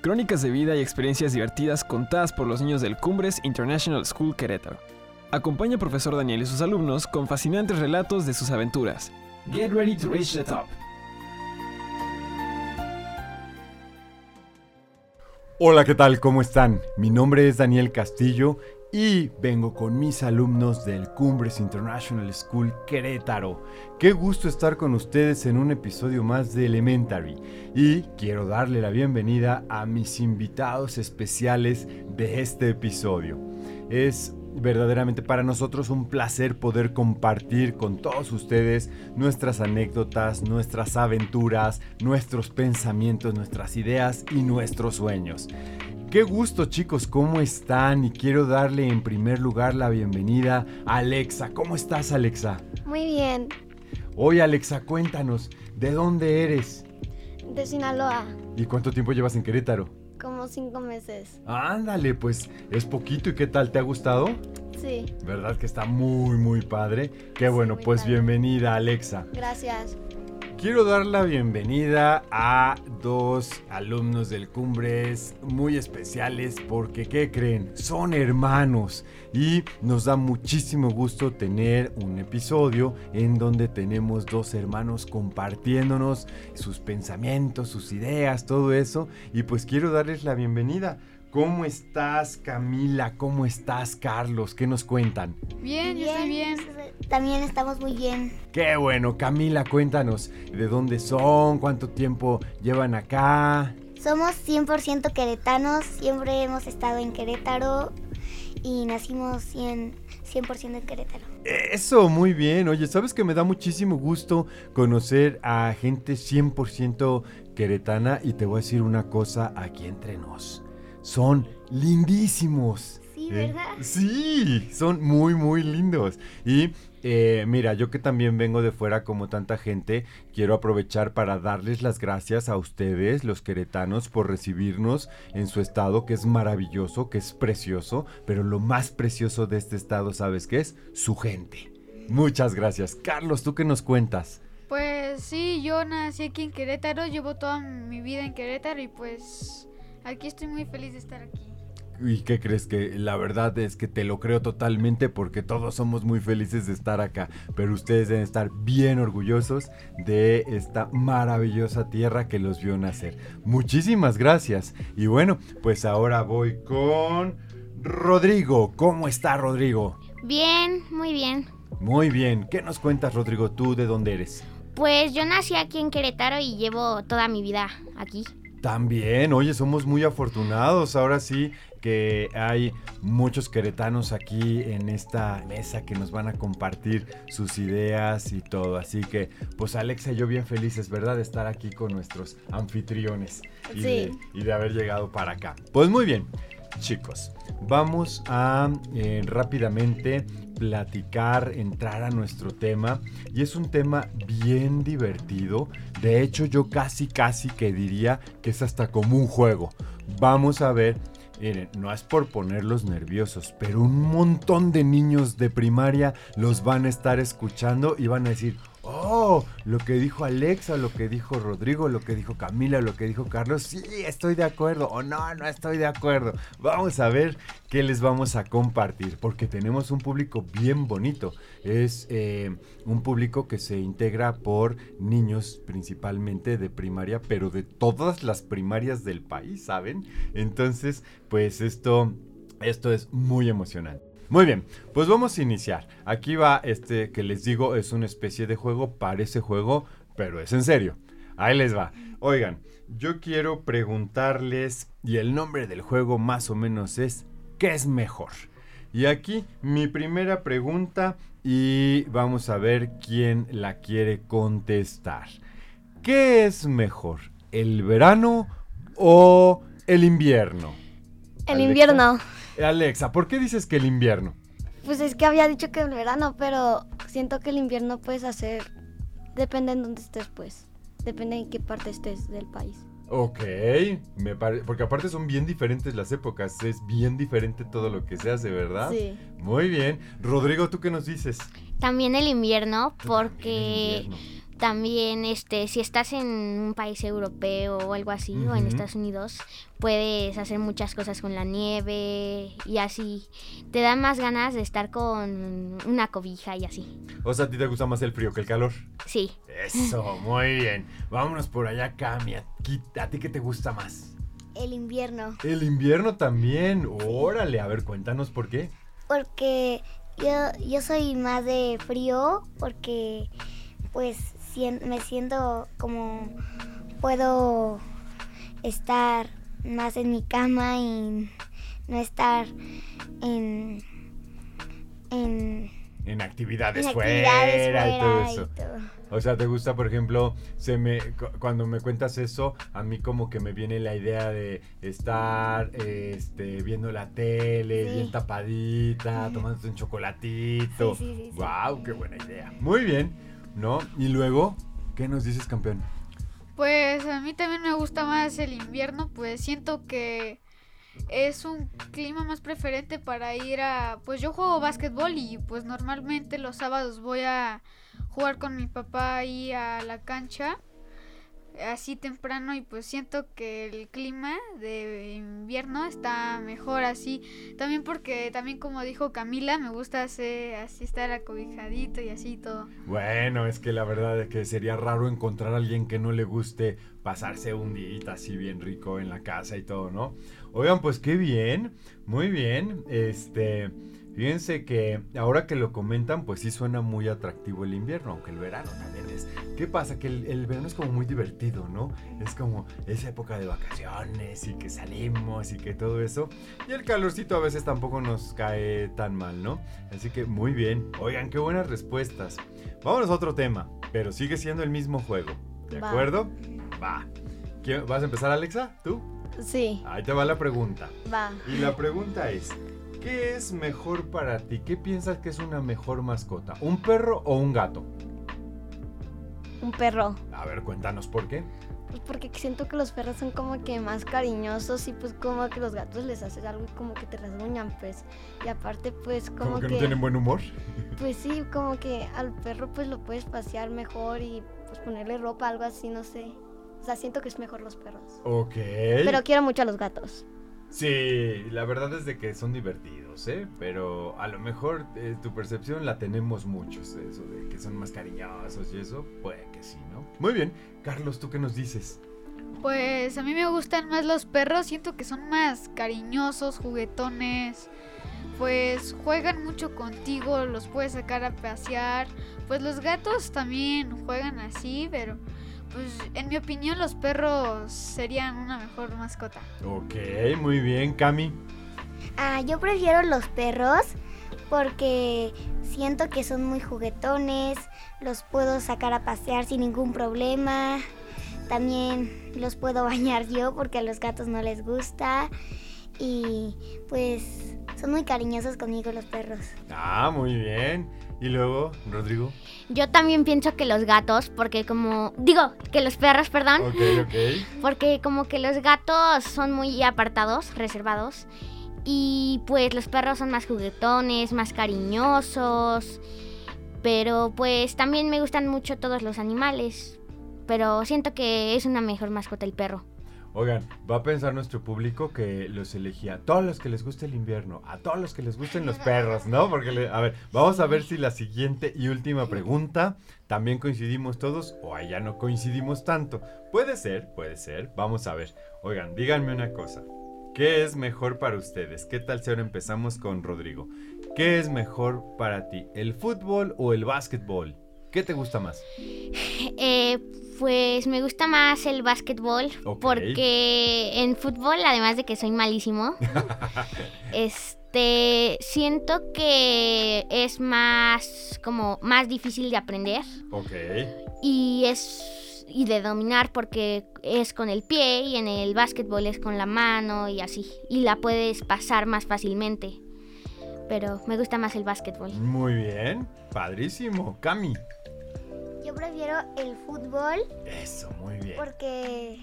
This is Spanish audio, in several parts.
Crónicas de vida y experiencias divertidas contadas por los niños del Cumbres International School Querétaro. Acompaña al profesor Daniel y sus alumnos con fascinantes relatos de sus aventuras. Get ready to reach the top. Hola, ¿qué tal? ¿Cómo están? Mi nombre es Daniel Castillo y vengo con mis alumnos del Cumbres International School Querétaro. Qué gusto estar con ustedes en un episodio más de Elementary y quiero darle la bienvenida a mis invitados especiales de este episodio. Es verdaderamente para nosotros un placer poder compartir con todos ustedes nuestras anécdotas, nuestras aventuras, nuestros pensamientos, nuestras ideas y nuestros sueños. Qué gusto chicos, ¿cómo están? Y quiero darle en primer lugar la bienvenida a Alexa. ¿Cómo estás Alexa? Muy bien, Oye Alexa, cuéntanos, ¿de dónde eres? de Sinaloa, ¿Y cuánto tiempo llevas en Querétaro? como cinco meses. Ándale, pues es poquito y ¿qué tal? ¿Te ha gustado? Sí, ¿Verdad que está muy, muy padre? Qué bueno, pues padre. bienvenida Alexa. gracias. Quiero dar la bienvenida a dos alumnos del Cumbres muy especiales porque, ¿qué creen? Son hermanos y nos da muchísimo gusto tener un episodio en donde tenemos dos hermanos compartiéndonos sus pensamientos, sus ideas, todo eso. Y pues quiero darles la bienvenida. ¿Cómo estás Camila? ¿Cómo estás Carlos? ¿Qué nos cuentan? Bien, yo estoy bien. También estamos muy bien. Qué bueno, Camila, cuéntanos de dónde son, cuánto tiempo llevan acá. Somos 100% queretanos, siempre hemos estado en Querétaro y nacimos 100%, 100 en Querétaro. Eso, muy bien. Oye, sabes que me da muchísimo gusto conocer a gente 100% queretana y te voy a decir una cosa aquí entre nos. Son lindísimos. Sí, ¿Eh? ¿verdad? Sí, son muy, muy lindos. Y eh, mira, yo que también vengo de fuera como tanta gente, quiero aprovechar para darles las gracias a ustedes, los queretanos, por recibirnos en su estado, que es maravilloso, que es precioso, pero lo más precioso de este estado, ¿sabes qué es? Su gente. Muchas gracias. Carlos, ¿tú qué nos cuentas? Pues sí, yo nací aquí en Querétaro, llevo toda mi vida en Querétaro y pues aquí estoy muy feliz de estar aquí. ¿Y qué crees que la verdad es que te lo creo totalmente porque todos somos muy felices de estar acá, pero ustedes deben estar bien orgullosos de esta maravillosa tierra que los vio nacer. Muchísimas gracias. Y bueno, pues ahora voy con Rodrigo. ¿Cómo está Rodrigo? Bien, muy bien. Muy bien. ¿Qué nos cuentas Rodrigo? ¿Tú de dónde eres? Pues yo nací aquí en Querétaro y llevo toda mi vida aquí. También, oye, somos muy afortunados. Ahora sí que hay muchos queretanos aquí en esta mesa que nos van a compartir sus ideas y todo. Así que, pues Alexa y yo bien felices, ¿verdad? De estar aquí con nuestros anfitriones y, Sí. de, y de haber llegado para acá. Pues muy bien, chicos, vamos a eh, rápidamente platicar, entrar a nuestro tema. Y es un tema bien divertido. De hecho, yo casi, casi que diría que es hasta como un juego. Vamos a ver. Miren, no es por ponerlos nerviosos, pero un montón de niños de primaria los van a estar escuchando y van a decir, lo que dijo Alexa, lo que dijo Rodrigo, lo que dijo Camila, lo que dijo Carlos, sí, estoy de acuerdo, o no, no estoy de acuerdo. Vamos a ver qué les vamos a compartir, porque tenemos un público bien bonito. Es eh, un público que se integra por niños principalmente de primaria, pero de todas las primarias del país, ¿saben? Entonces, pues esto, esto es muy emocionante. Muy bien, pues vamos a iniciar. Aquí va este que les digo, es una especie de juego, parece juego, pero es en serio. Ahí les va. Oigan, yo quiero preguntarles, y el nombre del juego más o menos es, ¿qué es mejor? Y aquí mi primera pregunta y vamos a ver quién la quiere contestar. ¿Qué es mejor, el verano o el invierno? El Alexa. invierno. Alexa, ¿por qué dices que el invierno? Pues es que había dicho que el verano, pero siento que el invierno puedes hacer. Depende en dónde estés, pues. Depende en qué parte estés del país. Ok, me pare- porque aparte son bien diferentes las épocas, es bien diferente todo lo que se hace, ¿verdad? Sí. Muy bien. Rodrigo, ¿tú qué nos dices? También el invierno, porque también el invierno. También este si estás en un país europeo o algo así o en. Estados Unidos puedes hacer muchas cosas con la nieve y así te dan más ganas de estar con una cobija y así O sea, ¿a ti te gusta más el frío que el calor? sí Eso, muy bien. Vámonos por allá, Cami. ¿A ti, qué te gusta más? El invierno. El invierno también. Órale, a ver, cuéntanos por qué. Porque yo, yo soy más de frío porque pues me siento como puedo estar más en mi cama y no estar en, en, En actividades, en fuera, y todo eso. y todo. O sea, ¿te gusta, por ejemplo, se me, cu- cuando me cuentas eso, a mí como que me viene la idea de estar este, viendo la tele, Sí. bien tapadita, tomándote un chocolatito. Sí, sí, sí, sí. ¡Wow! ¡Qué buena idea! Muy bien, ¿no? Y luego, ¿qué nos dices, campeón? Pues a mí también me gusta más el invierno, pues siento que es un clima más preferente para ir a... Pues yo juego básquetbol y pues normalmente los sábados voy a jugar con mi papá ahí a la cancha, así temprano y pues siento que el clima de invierno está mejor así. También porque también como dijo Camila, me gusta hacer, así estar acobijadito y así todo. Bueno, es que la verdad es que sería raro encontrar a alguien que no le guste pasarse un día así bien rico en la casa y todo, ¿no? Oigan, pues qué bien, muy bien. Este, fíjense que ahora que lo comentan, pues sí suena muy atractivo el invierno, aunque el verano también es. ¿Qué pasa? Que el, el verano es como muy divertido, ¿no? Es como esa época de vacaciones y que salimos y que todo eso. Y el calorcito a veces tampoco nos cae tan mal, ¿no? Así que muy bien. Oigan, qué buenas respuestas. Vámonos a otro tema, pero sigue siendo el mismo juego. ¿De Va. acuerdo? Va. ¿Quién- ¿Vas a empezar, Alexa? ¿Tú? Sí, Ahí te va la pregunta. va. Y la pregunta es, ¿qué es mejor para ti? ¿Qué piensas que es una mejor mascota? ¿Un perro o un gato? Un perro. A ver, cuéntanos por qué. Pues porque siento que los perros son como que más cariñosos y pues como que los gatos les haces algo y como que te rasguñan pues. Y aparte pues como, Como que, no tienen buen humor. Pues sí, como que al perro pues lo puedes pasear mejor y pues ponerle ropa, algo así, no sé. O sea, siento que es mejor los perros. Ok. Pero quiero mucho a los gatos. Sí, la verdad es de que son divertidos, ¿eh? Pero a lo mejor eh, tu percepción la tenemos muchos, eso de que son más cariñosos y eso, puede que sí, ¿no? Muy bien, Carlos, ¿tú qué nos dices? Pues a mí me gustan más los perros, siento que son más cariñosos, juguetones. Pues juegan mucho contigo, los puedes sacar a pasear. Pues los gatos también juegan así, pero pues en mi opinión los perros serían una mejor mascota. Ok, muy bien, Cami. Ah, yo prefiero los perros porque siento que son muy juguetones, los puedo sacar a pasear sin ningún problema. También los puedo bañar yo porque a los gatos no les gusta. Y pues son muy cariñosos conmigo los perros. Ah, muy bien. Y luego, Rodrigo. yo también pienso que los gatos porque como digo que los perros perdón. Ok, ok. porque como que los gatos son muy apartados reservados. Y pues los perros son más juguetones más cariñosos. Pero pues también me gustan mucho todos los animales. Pero siento que es una mejor mascota el perro Oigan, va a pensar nuestro público que los elegía a todos los que les guste el invierno, a todos los que les gusten los perros, ¿no? Porque, le- a ver, vamos a ver si la siguiente y última pregunta también coincidimos todos o allá no coincidimos tanto. Puede ser, puede ser, vamos a ver. Oigan, díganme una cosa. ¿Qué es mejor para ustedes? ¿Qué tal si ahora empezamos con Rodrigo? ¿Qué es mejor para ti, el fútbol o el básquetbol? ¿Qué te gusta más? Eh, pues me gusta más el básquetbol porque en fútbol, además de que soy malísimo, este siento que es más como más difícil de aprender Ok. y es y de dominar porque es con el pie y en el básquetbol es con la mano y así. Y la puedes pasar más fácilmente. Pero me gusta más el básquetbol. Muy bien, padrísimo. Cami. Yo prefiero el fútbol Eso, muy bien. porque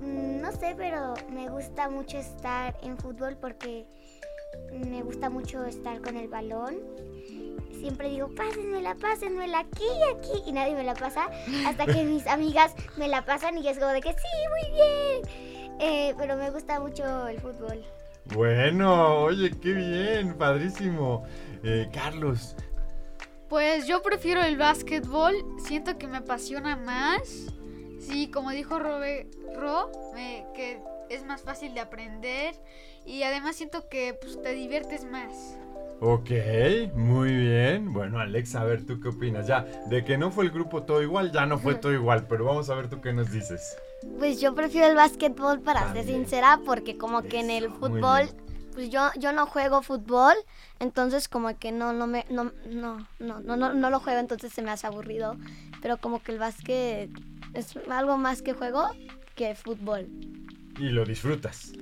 mm, no sé, pero me gusta mucho estar en fútbol porque me gusta mucho estar con el balón. Siempre digo, pásenmela, pásenmela aquí, aquí, y nadie me la pasa, hasta que mis amigas me la pasan y es como de que sí, muy bien. Eh, pero me gusta mucho el fútbol. Bueno, oye, qué bien, padrísimo. Eh, Carlos, Pues yo prefiero el básquetbol, siento que me apasiona más. Sí, como dijo Robe, Ro, me- que es más fácil de aprender y además siento que pues, te diviertes más. Ok, muy bien. Bueno, Alex, a ver, ¿tú qué opinas? Ya, de que no fue el grupo todo igual, ya no fue todo igual, pero vamos a ver tú qué nos dices. Pues yo prefiero el básquetbol para ser También. sincera porque como que en el Eso, fútbol pues yo yo no juego fútbol, entonces como que no no me no no no no no, no lo juego, entonces se me hace aburrido, pero como que el básquet es algo más que juego que fútbol. Y lo disfrutas.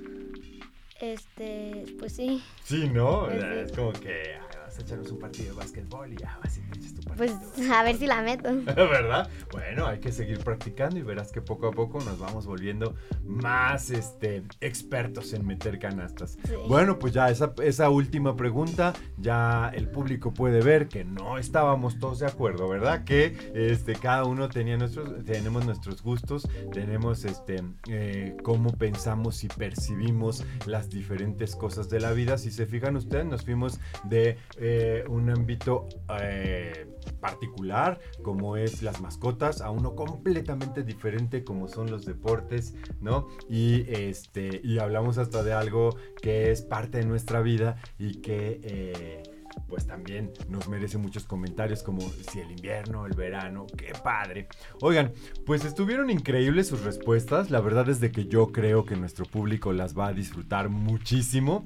Este, pues sí. Sí, ¿no? Es como que vas a echarnos un partido de básquetbol y ya vas y te echas tu Pues partido. a ver si la meto. ¿Verdad? Bueno, hay que seguir practicando y verás que poco a poco nos vamos volviendo más este, expertos en meter canastas. Sí. Bueno, pues ya esa, esa última pregunta, ya el público puede ver que no estábamos todos de acuerdo, ¿verdad? Que este, cada uno tenía nuestros, tenemos nuestros gustos, tenemos este, eh, cómo pensamos y percibimos las diferentes cosas de la vida. Si se fijan ustedes, nos fuimos de eh, un ámbito eh, particular, como es las mascotas, a uno completamente diferente, como son los deportes, ¿no? Y, este, y hablamos hasta de algo que es parte de nuestra vida y que... eh, pues también nos merece muchos comentarios como si el invierno, el verano, qué padre. Oigan, pues estuvieron increíbles sus respuestas. La verdad es de que yo creo que nuestro público las va a disfrutar muchísimo.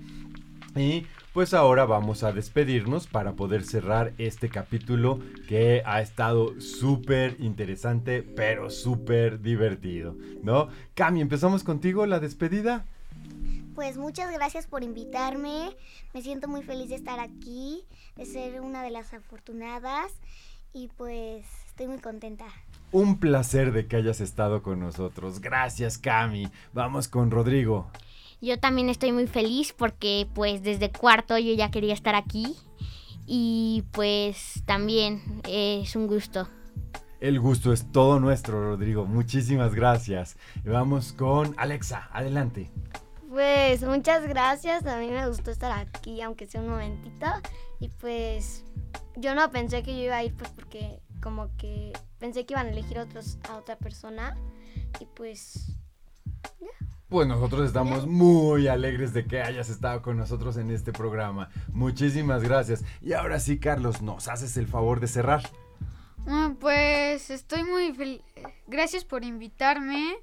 Y pues ahora vamos a despedirnos para poder cerrar este capítulo que ha estado súper interesante, pero súper divertido, ¿no? Cami, empezamos contigo la despedida. Pues muchas gracias por invitarme. Me siento muy feliz de estar aquí, de ser una de las afortunadas y pues estoy muy contenta. Un placer de que hayas estado con nosotros. Gracias, Cami. Vamos con Rodrigo. Yo también estoy muy feliz porque pues desde cuarto yo ya quería estar aquí y pues también es un gusto. El gusto es todo nuestro, Rodrigo. Muchísimas gracias. Vamos con Alexa. Adelante. Pues muchas gracias, a mí me gustó estar aquí, aunque sea un momentito. Y pues yo no pensé que yo iba a ir, pues porque como que pensé que iban a elegir otros, a otra persona. Y pues Pues nosotros estamos muy alegres de que hayas estado con nosotros en este programa. Muchísimas gracias. Y ahora sí, Carlos, nos haces el favor de cerrar. Ah, pues estoy muy feliz. Gracias por invitarme.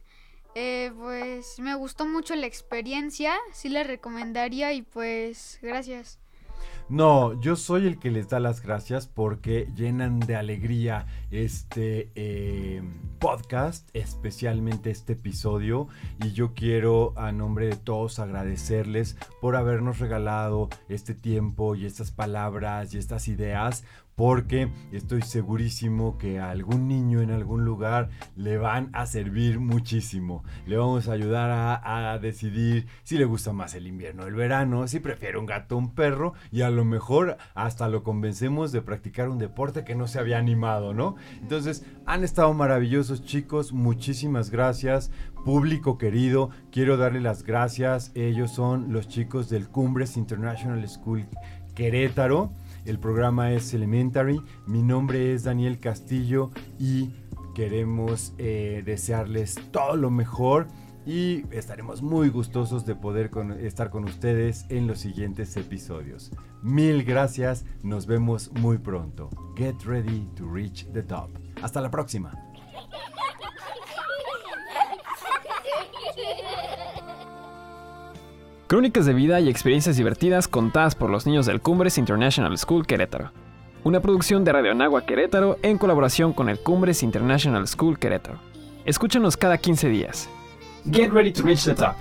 Eh, pues me gustó mucho la experiencia. Sí la recomendaría y pues gracias. No, yo soy el que les da las gracias porque llenan de alegría este eh, podcast, especialmente este episodio. Y yo quiero a nombre de todos agradecerles por habernos regalado este tiempo y estas palabras y estas ideas. Porque estoy segurísimo que a algún niño en algún lugar le van a servir muchísimo. Le vamos a ayudar a, decidir si le gusta más el invierno o el verano, si prefiere un gato o un perro y a lo mejor hasta lo convencemos de practicar un deporte que no se había animado, ¿no? Entonces, han estado maravillosos chicos, muchísimas gracias. Público querido, quiero darle las gracias. Ellos son los chicos del Cumbres International School Querétaro. El programa es Elementary. Mi nombre es Daniel Castillo y queremos eh, desearles todo lo mejor y estaremos muy gustosos de poder estar con ustedes en los siguientes episodios. Mil gracias, nos vemos muy pronto. Get ready to reach the top. Hasta la próxima. Crónicas de vida y experiencias divertidas contadas por los niños del Cumbres International School Querétaro. Una producción de Radio Anagua Querétaro en colaboración con el Cumbres International School Querétaro. Escúchanos cada 15 días. Get ready to reach the top.